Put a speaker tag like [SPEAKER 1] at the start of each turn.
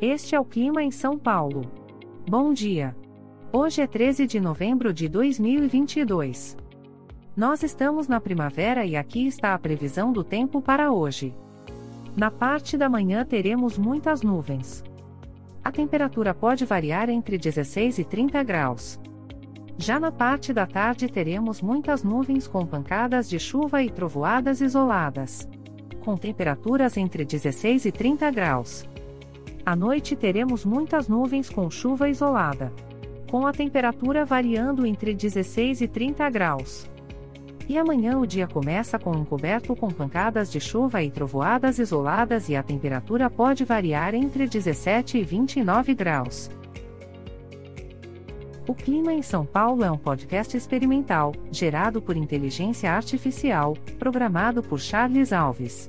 [SPEAKER 1] Este é o clima em São Paulo. Bom dia. Hoje é 13 de novembro de 2022. Nós estamos na primavera e aqui está a previsão do tempo para hoje. Na parte da manhã teremos muitas nuvens. A temperatura pode variar entre 16 e 30 graus. Já na parte da tarde teremos muitas nuvens com pancadas de chuva e trovoadas isoladas. Com temperaturas entre 16 e 30 graus. À noite teremos muitas nuvens com chuva isolada. Com a temperatura variando entre 16 e 30 graus. E amanhã o dia começa com um coberto com pancadas de chuva e trovoadas isoladas e a temperatura pode variar entre 17 e 29 graus. O Clima em São Paulo é um podcast experimental, gerado por inteligência artificial, programado por Charles Alves.